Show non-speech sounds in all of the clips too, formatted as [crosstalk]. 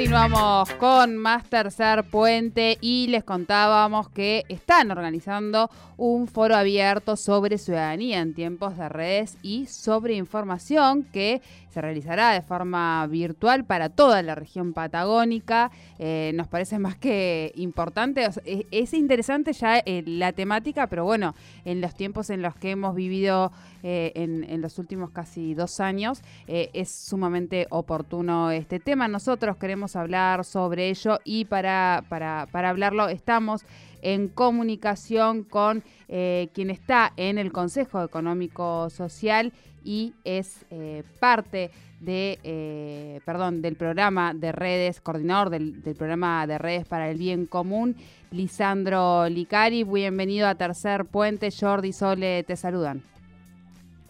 Continuamos con más tercer puente y les contábamos que están organizando un foro abierto sobre ciudadanía en tiempos de redes y sobre información que se realizará de forma virtual para toda la región patagónica. Eh, nos parece más que importante, es, interesante ya eh, la temática, pero bueno, en los tiempos en los que hemos vivido eh, en, los últimos casi dos años, es sumamente oportuno este tema. Nosotros queremos hablar sobre ello y para, para, para hablarlo estamos en comunicación con quien está en el Consejo Económico Social y es eh, parte de, eh, perdón, del programa de redes, coordinador del, programa de redes para el bien común, Lisandro Licari. Bienvenido a Tercer Puente. Jordi Sole te saludan.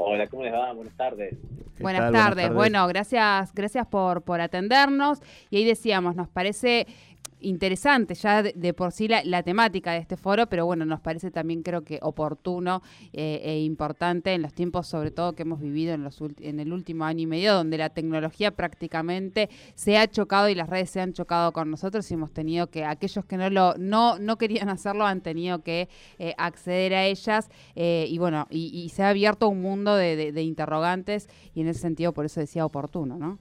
Hola, ¿cómo les va? Buenas tardes. Buenas tardes. Bueno, gracias, gracias por, por atendernos. Y ahí decíamos, nos parece interesante ya de, por sí la, temática de este foro, pero bueno, nos parece también creo que oportuno eh, e importante en los tiempos sobre todo que hemos vivido en, los en el último año y medio, donde la tecnología prácticamente se ha chocado y las redes se han chocado con nosotros y hemos tenido que, aquellos que no lo no, no querían [laughs] hacerlo han tenido que eh, acceder a ellas eh, y bueno, y, se ha abierto un mundo de, de interrogantes y en ese sentido por eso decía oportuno, ¿no?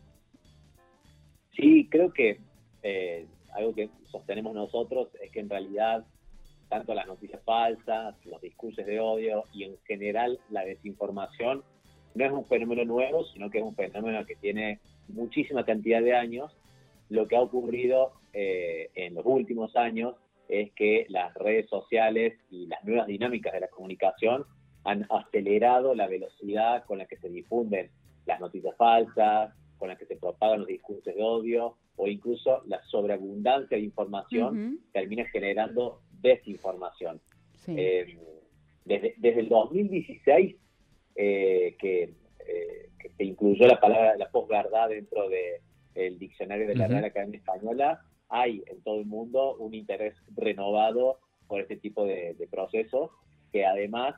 Sí, creo que algo que sostenemos nosotros es que en realidad tanto las noticias falsas, los discursos de odio y en general la desinformación no es un fenómeno nuevo, sino que es un fenómeno que tiene muchísima cantidad de años. Lo que ha ocurrido eh, en los últimos años es que las redes sociales y las nuevas dinámicas de la comunicación han acelerado la velocidad con la que se difunden las noticias falsas, con las que se propagan los discursos de odio o incluso la sobreabundancia de información termina generando desinformación. Eh, desde, el 2016 eh, que, eh, que, se incluyó la palabra la posverdad dentro del diccionario de la Real Academia Española, hay en todo el mundo un interés renovado por este tipo de, procesos que además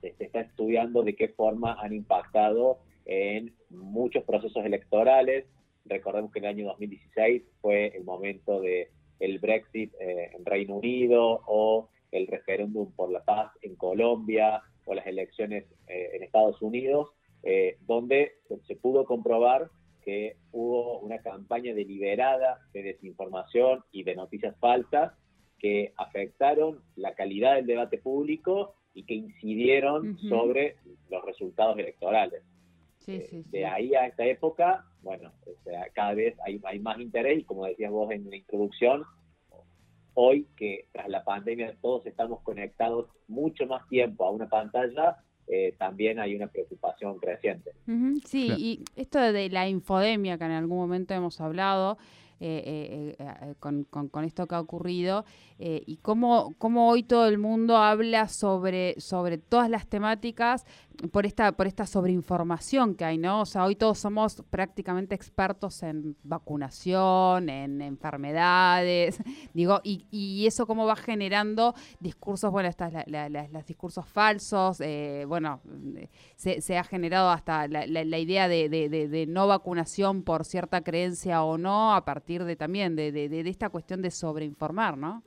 se está estudiando de qué forma han impactado en muchos procesos electorales, Recordemos que en el año 2016 fue el momento de el Brexit eh, en Reino Unido o el referéndum por la paz en Colombia o las elecciones eh, en Estados Unidos, eh, donde se pudo comprobar que hubo una campaña deliberada de desinformación y de noticias falsas que afectaron la calidad del debate público y que incidieron sobre los resultados electorales. Eh, de ahí a esta época, bueno, cada vez hay, más interés y como decías vos en la introducción, hoy que tras la pandemia todos estamos conectados mucho más tiempo a una pantalla, eh, también hay una preocupación creciente. sí, y esto de la infodemia que en algún momento hemos hablado, eh, con, con, esto que ha ocurrido y cómo, cómo hoy todo el mundo habla sobre, sobre todas las temáticas, por esta, por esta sobreinformación que hay, ¿no? O sea, hoy todos somos prácticamente expertos en vacunación, en enfermedades, [laughs] digo, y, y eso cómo va generando discursos, bueno, estas los discursos falsos, eh, bueno, se, se, ha generado hasta la, la idea de, de, de, no vacunación por cierta creencia o no, a partir de también de, de esta cuestión de sobreinformar, ¿no?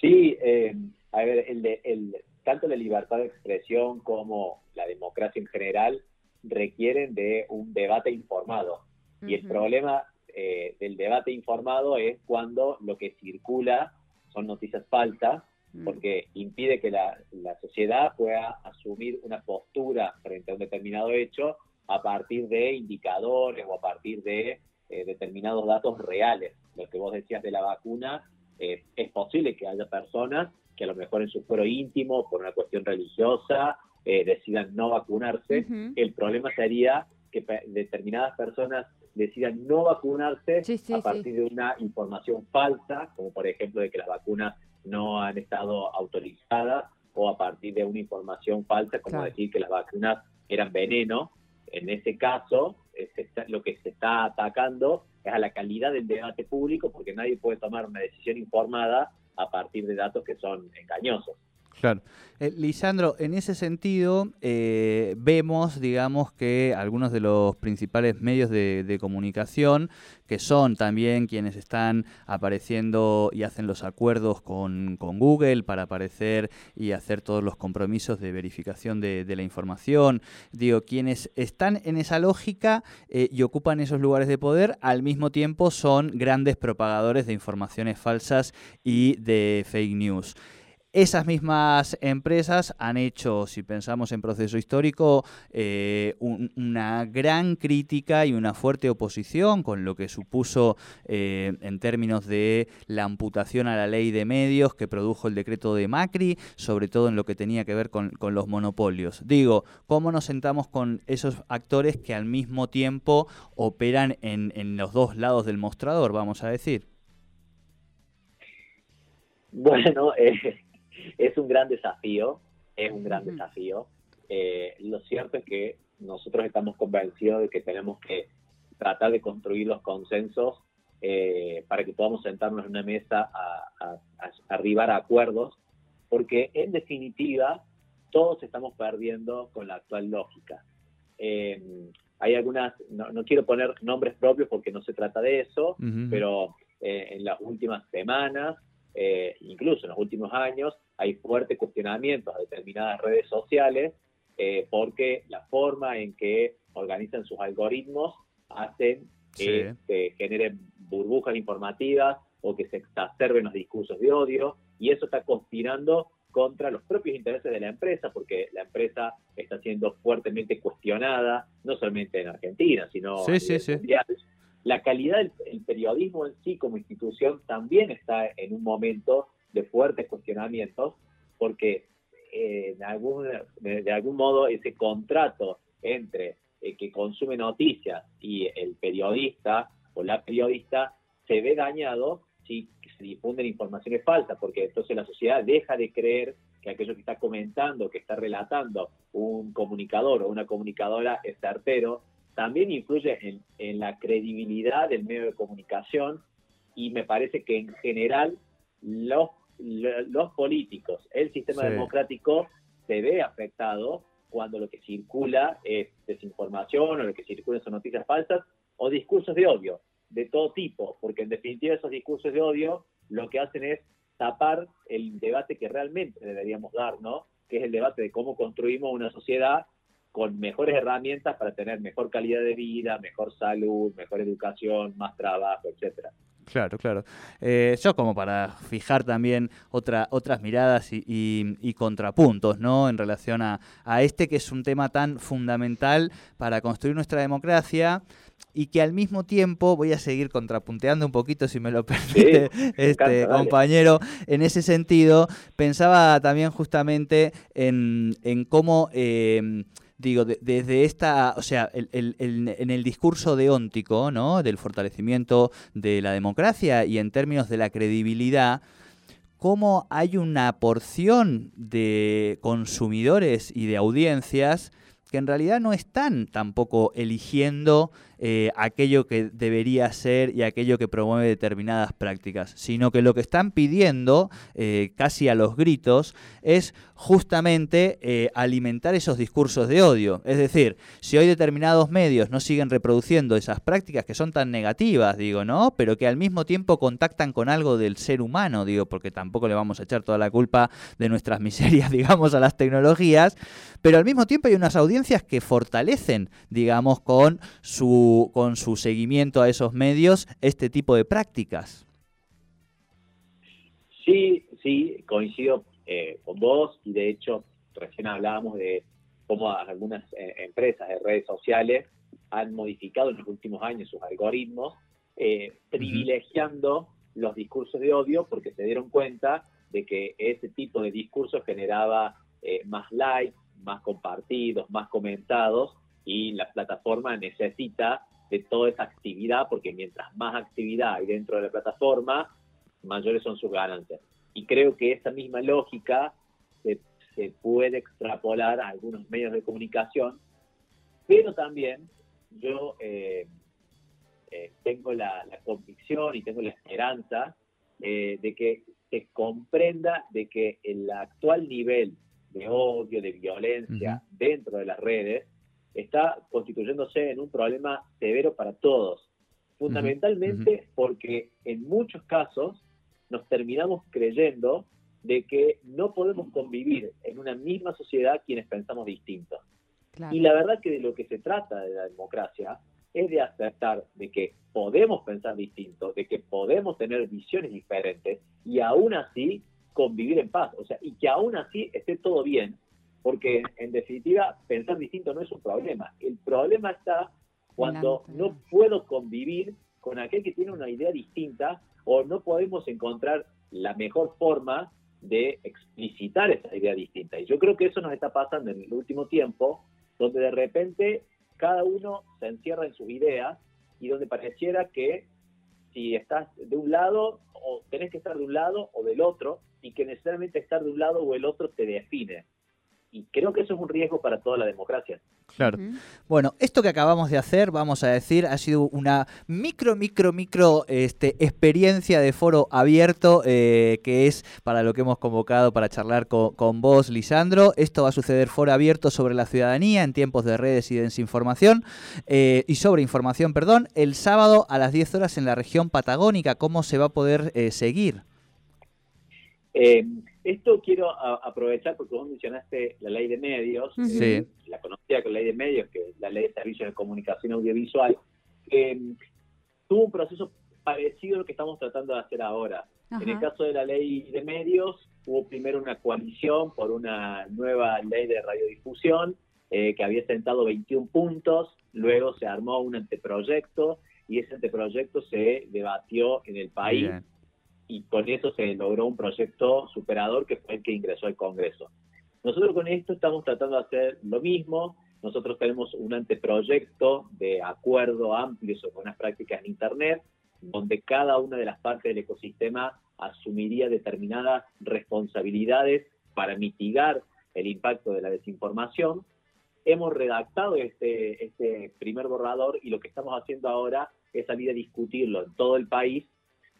Sí, eh, a ver, el, el tanto la libertad de expresión como la democracia en general requieren de un debate informado. Y el problema eh, del debate informado es cuando lo que circula son noticias falsas, mm. porque impide que la, sociedad pueda asumir una postura frente a un determinado hecho a partir de indicadores o a partir de eh, determinados datos reales. Lo que vos decías de la vacuna, eh, es posible que haya personas que a lo mejor en su foro íntimo, por una cuestión religiosa, eh, decidan no vacunarse. El problema sería que determinadas personas decidan no vacunarse a partir de una información falsa, como por ejemplo de que las vacunas no han estado autorizadas, o a partir de una información falsa, como decir que las vacunas eran veneno. En ese caso, lo que se está atacando es a la calidad del debate público porque nadie puede tomar una decisión informada a partir de datos que son engañosos. Claro. Eh, Lisandro, en ese sentido, eh, vemos, digamos, que algunos de los principales medios de, comunicación, que son también quienes están apareciendo y hacen los acuerdos con, Google para aparecer y hacer todos los compromisos de verificación de, la información, digo, quienes están en esa lógica eh, y ocupan esos lugares de poder, al mismo tiempo son grandes propagadores de informaciones falsas y de fake news. Esas mismas empresas han hecho, si pensamos en proceso histórico, eh, una gran crítica y una fuerte oposición con lo que supuso eh, en términos de la amputación a la ley de medios que produjo el decreto de Macri, sobre todo en lo que tenía que ver con, los monopolios. Digo, ¿cómo nos sentamos con esos actores que al mismo tiempo operan en, los dos lados del mostrador, vamos a decir? Bueno, eh, es un gran desafío, es un gran desafío. Eh, lo cierto es que nosotros estamos convencidos de que tenemos que tratar de construir los consensos eh, para que podamos sentarnos en una mesa a, arribar a acuerdos, porque en definitiva todos estamos perdiendo con la actual lógica. Eh, hay algunas, no, quiero poner nombres propios porque no se trata de eso, pero en las últimas semanas eh, incluso últimos años, hay fuertes cuestionamientos a determinadas redes sociales eh, porque la forma en que organizan sus algoritmos hacen que se generen burbujas informativas o que se exacerben los discursos de odio y eso está conspirando contra los propios intereses de la empresa, porque la empresa está siendo fuertemente cuestionada, no solamente en Argentina, sino sí, sí, la calidad del periodismo en sí como institución también está en un momento de fuertes cuestionamientos, porque eh, de, algún, de, algún modo ese contrato entre el que consume noticias y el periodista o la periodista se ve dañado si se difunden informaciones falsas, porque entonces la sociedad deja de creer que aquello que está comentando, que está relatando un comunicador o una comunicadora es certero, también influye en, la credibilidad del medio de comunicación y me parece que en general los, los políticos, el sistema democrático se ve afectado cuando lo que circula es desinformación o lo que circula son noticias falsas o discursos de odio de todo tipo, porque en definitiva esos discursos de odio lo que hacen es tapar el debate que realmente deberíamos dar, ¿no? Que es el debate de cómo construimos una sociedad con mejores herramientas para tener mejor calidad de vida, mejor salud, mejor educación, más trabajo, etcétera. Claro, claro. Eh, yo como para fijar también otra, otras miradas y, contrapuntos, ¿no? En relación a, este que es un tema tan fundamental para construir nuestra democracia y que al mismo tiempo voy a seguir contrapunteando un poquito, si me lo permite, este compañero. En ese sentido, pensaba también justamente en, en cómo eh, digo, desde esta, o sea, en el discurso deóntico, ¿no? Del fortalecimiento de la democracia y en términos de la credibilidad, cómo hay una porción de consumidores y de audiencias que en realidad no están tampoco eligiendo eh, aquello que debería ser y aquello que promueve determinadas prácticas, sino que lo que están pidiendo, eh, casi a los gritos, es justamente eh, alimentar esos discursos de odio. Es decir, si hoy determinados medios no siguen reproduciendo esas prácticas que son tan negativas, digo, ¿no? Pero que al mismo tiempo contactan con algo del ser humano, digo, porque tampoco le vamos a echar toda la culpa de nuestras [laughs] miserias, digamos, a las tecnologías, pero al mismo tiempo hay unas audiencias que fortalecen, digamos, con su, con su seguimiento a esos medios este tipo de prácticas. Sí, sí, coincido eh, con vos y de hecho recién hablábamos de cómo algunas eh, empresas de redes sociales han modificado en los últimos años sus algoritmos, eh, privilegiando los discursos de odio porque se dieron cuenta de que ese tipo de discurso generaba más likes, más compartidos, más comentados y la plataforma necesita de toda esa actividad porque mientras más actividad hay dentro de la plataforma, mayores son sus ganancias. Y creo que esa misma lógica se, puede extrapolar a algunos medios de comunicación, pero también yo eh, tengo la, convicción y tengo la esperanza de que se comprenda de que el actual nivel de odio, de violencia dentro de las redes, está constituyéndose en un problema severo para todos. Fundamentalmente porque en muchos casos nos terminamos creyendo de que no podemos convivir en una misma sociedad quienes pensamos distintos. Y la verdad que de lo que se trata de la democracia es de aceptar de que podemos pensar distinto, de que podemos tener visiones diferentes y aún así convivir en paz, o sea, y que aún así esté todo bien, porque en definitiva pensar distinto no es un problema, el problema está cuando no puedo convivir con aquel que tiene una idea distinta o no podemos encontrar la mejor forma de explicitar esa idea distinta. Y yo creo que eso nos está pasando en el último tiempo, donde de repente cada uno se encierra en sus ideas y donde pareciera que si estás de un lado, o tenés que estar de un lado o del otro, y que necesariamente estar de un lado o el otro te define y creo que eso es un riesgo para toda la democracia. Claro. Bueno, esto que acabamos de hacer, vamos a decir, ha sido una micro, micro, micro este, experiencia de foro abierto, eh, que es para lo que hemos convocado para charlar con, vos, Lisandro. Esto va a suceder foro abierto sobre la ciudadanía en tiempos de redes y desinformación, eh, y sobre información, perdón, el sábado a las 10 horas en la región patagónica. ¿Cómo se va a poder eh, seguir? Eh, esto quiero aprovechar porque vos mencionaste la ley de medios, la conocida con la ley de medios, que es la ley de servicios de comunicación audiovisual, que tuvo un proceso parecido a lo que estamos tratando de hacer ahora. En el caso de la ley de medios, hubo primero una coalición por una nueva ley de radiodifusión eh, que había sentado 21 puntos, luego se armó un anteproyecto y ese anteproyecto se debatió en el país y con eso se logró un proyecto superador que fue el que ingresó al Congreso. Nosotros con esto estamos tratando de hacer lo mismo. Nosotros tenemos un anteproyecto de acuerdo amplio sobre unas prácticas en Internet, donde cada una de las partes del ecosistema asumiría determinadas responsabilidades para mitigar el impacto de la desinformación. Hemos redactado este, este primer borrador y lo que estamos haciendo ahora es salir a discutirlo en todo el país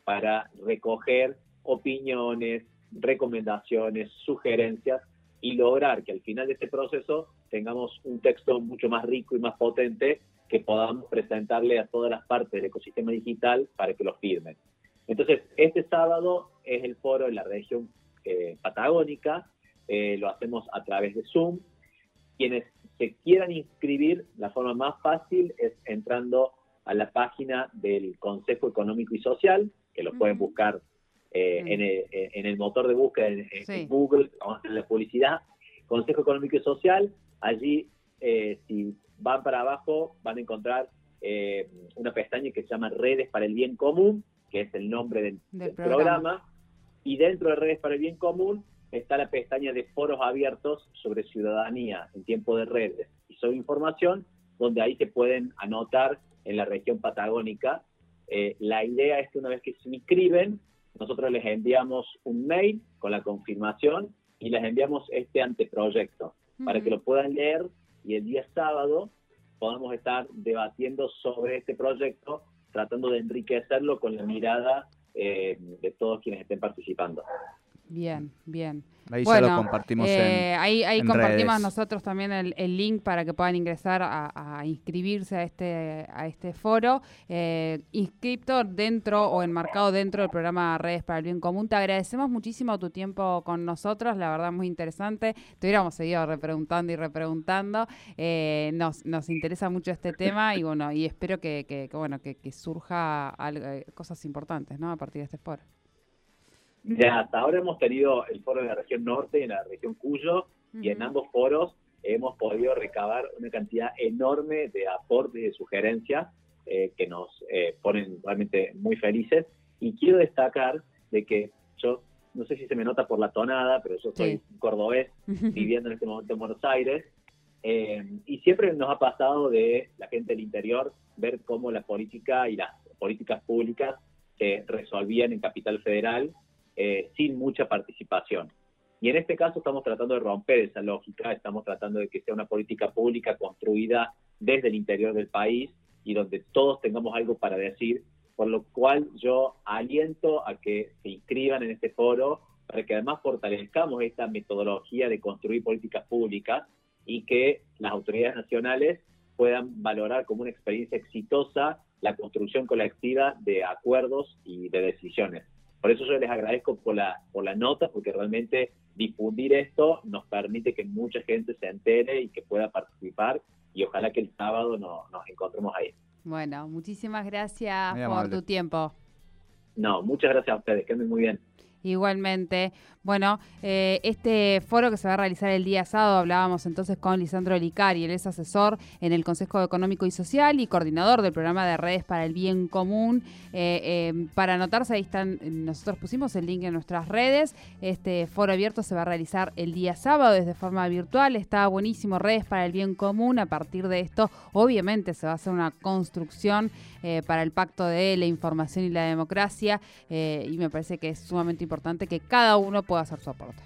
para recoger opiniones, recomendaciones, sugerencias y lograr que al final de este proceso tengamos un texto mucho más rico y más potente que podamos presentarle a todas las partes del ecosistema digital para que lo firmen. Entonces, este sábado es el foro en la región eh, patagónica, eh, lo hacemos a través de Zoom. Quienes se quieran inscribir, la forma más fácil es entrando a la página del Consejo Económico y Social, que lo pueden buscar eh, eh, en, el, motor de búsqueda en, Google, vamos a hacer la publicidad, Consejo Económico y Social, allí eh, si van para abajo van a encontrar una pestaña que se llama Redes para el Bien Común, que es el nombre del, programa. programa, y dentro de Redes para el Bien Común está la pestaña de foros abiertos sobre ciudadanía en tiempo de redes. Y sobre información, donde ahí se pueden anotar en la región patagónica eh, la idea es que una vez que se inscriben, nosotros les enviamos un mail con la confirmación y les enviamos este anteproyecto para que lo puedan leer y el día sábado podamos estar debatiendo sobre este proyecto, tratando de enriquecerlo con la mirada eh, de todos quienes estén participando. Bien, bien. Ahí ya lo compartimos eh, Ahí, ahí compartimos nosotros también el, link para que puedan ingresar a, inscribirse a este, a este foro. Eh, inscripto dentro o enmarcado dentro del programa Redes para el Bien Común. Te agradecemos muchísimo tu tiempo con nosotros, la verdad muy interesante. Te hubiéramos seguido repreguntando y repreguntando. Eh, nos, nos interesa mucho este tema y bueno, y espero que, que, bueno, que, surja eh, cosas importantes ¿no? a partir de este foro. Ya hasta ahora hemos tenido el foro en la región norte y en la región Cuyo, y en ambos foros hemos podido recabar una cantidad enorme de aportes y de sugerencias eh, que nos eh, ponen realmente muy felices. Y quiero destacar de que yo, no sé si se me nota por la tonada, pero yo soy cordobés [laughs] viviendo en este momento en Buenos Aires, eh, y siempre nos ha pasado de la gente del interior ver cómo la política y las políticas públicas se resolvían en Capital Federal eh, sin mucha participación. Y en este caso estamos tratando de romper esa lógica, estamos tratando de que sea una política pública construida desde el interior del país y donde todos tengamos algo para decir, por lo cual yo aliento a que se inscriban en este foro para que además fortalezcamos esta metodología de construir políticas públicas y que las autoridades nacionales puedan valorar como una experiencia exitosa la construcción colectiva de acuerdos y de decisiones. Por eso yo les agradezco por la, por la nota, porque realmente difundir esto nos permite que mucha gente se entere y que pueda participar y ojalá que el sábado nos encontremos ahí. Bueno, muchísimas gracias por tu tiempo. No, muchas gracias a ustedes, que anden muy bien. Igualmente, bueno, eh, este foro que se va a realizar el día sábado, hablábamos entonces con Lisandro Licari, él es asesor en el Consejo Económico y Social y coordinador del programa de redes para el bien común. Eh, eh, para anotarse, ahí están, nosotros pusimos el link en nuestras redes. Este foro abierto se va a realizar el día sábado desde forma virtual. Está buenísimo, redes para el bien común. A partir de esto, obviamente, se va a hacer una construcción para el pacto de la información y la democracia y me parece que es sumamente importante importante que cada uno pueda hacer su aporte.